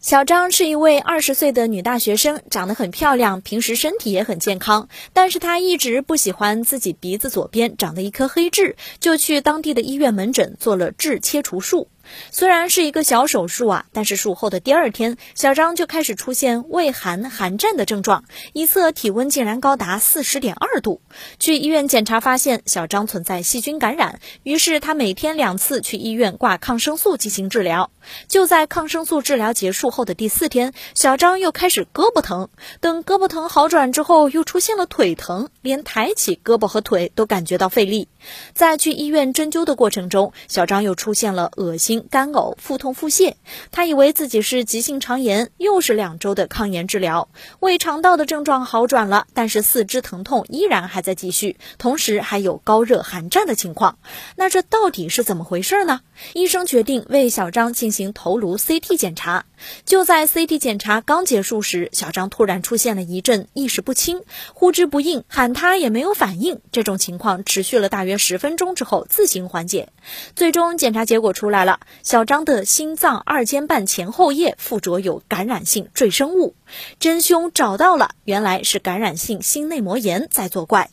小张是一位二十岁的女大学生，长得很漂亮，平时身体也很健康。但是她一直不喜欢自己鼻子左边长的一颗黑痣，就去当地的医院门诊做了痣切除术。虽然是一个小手术啊，但是术后的第二天，小张就开始出现畏寒寒战的症状，一测体温竟然高达四十点二度。去医院检查发现小张存在细菌感染，于是他每天两次去医院挂抗生素进行治疗。就在抗生素治疗结束后的第四天，小张又开始胳膊疼，等胳膊疼好转之后，又出现了腿疼，连抬起胳膊和腿都感觉到费力。在去医院针灸的过程中，小张又出现了恶心。干呕、腹痛、腹泻，他以为自己是急性肠炎，又是两周的抗炎治疗，胃肠道的症状好转了，但是四肢疼痛依然还在继续，同时还有高热寒战的情况。那这到底是怎么回事呢？医生决定为小张进行头颅 CT 检查。就在 CT 检查刚结束时，小张突然出现了一阵意识不清、呼之不应，喊他也没有反应。这种情况持续了大约十分钟之后自行缓解。最终检查结果出来了，小张的心脏二尖瓣前后叶附着有感染性赘生物，真凶找到了，原来是感染性心内膜炎在作怪。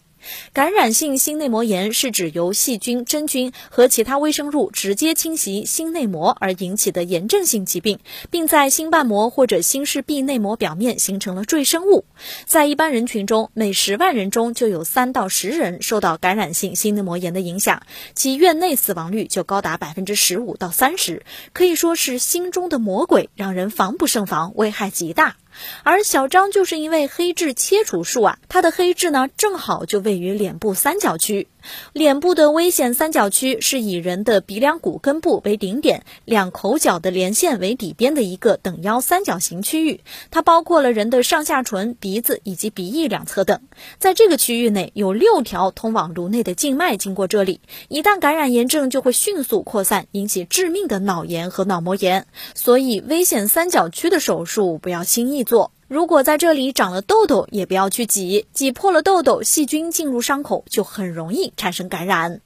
感染性心内膜炎是指由细菌、真菌和其他微生物直接侵袭心内膜而引起的炎症性疾病，并在心瓣膜或者心室壁内膜表面形成了赘生物。在一般人群中，每十万人中就有三到十人受到感染性心内膜炎的影响，其院内死亡率就高达百分之十五到三十，可以说是心中的魔鬼，让人防不胜防，危害极大。而小张就是因为黑痣切除术啊，他的黑痣呢正好就位于脸部三角区。脸部的危险三角区是以人的鼻梁骨根部为顶点，两口角的连线为底边的一个等腰三角形区域。它包括了人的上下唇、鼻子以及鼻翼两侧等。在这个区域内有六条通往颅内的静脉经过这里，一旦感染炎症就会迅速扩散，引起致命的脑炎和脑膜炎。所以危险三角区的手术不要轻易做。如果在这里长了痘痘，也不要去挤，挤破了痘痘，细菌进入伤口就很容易产生感染。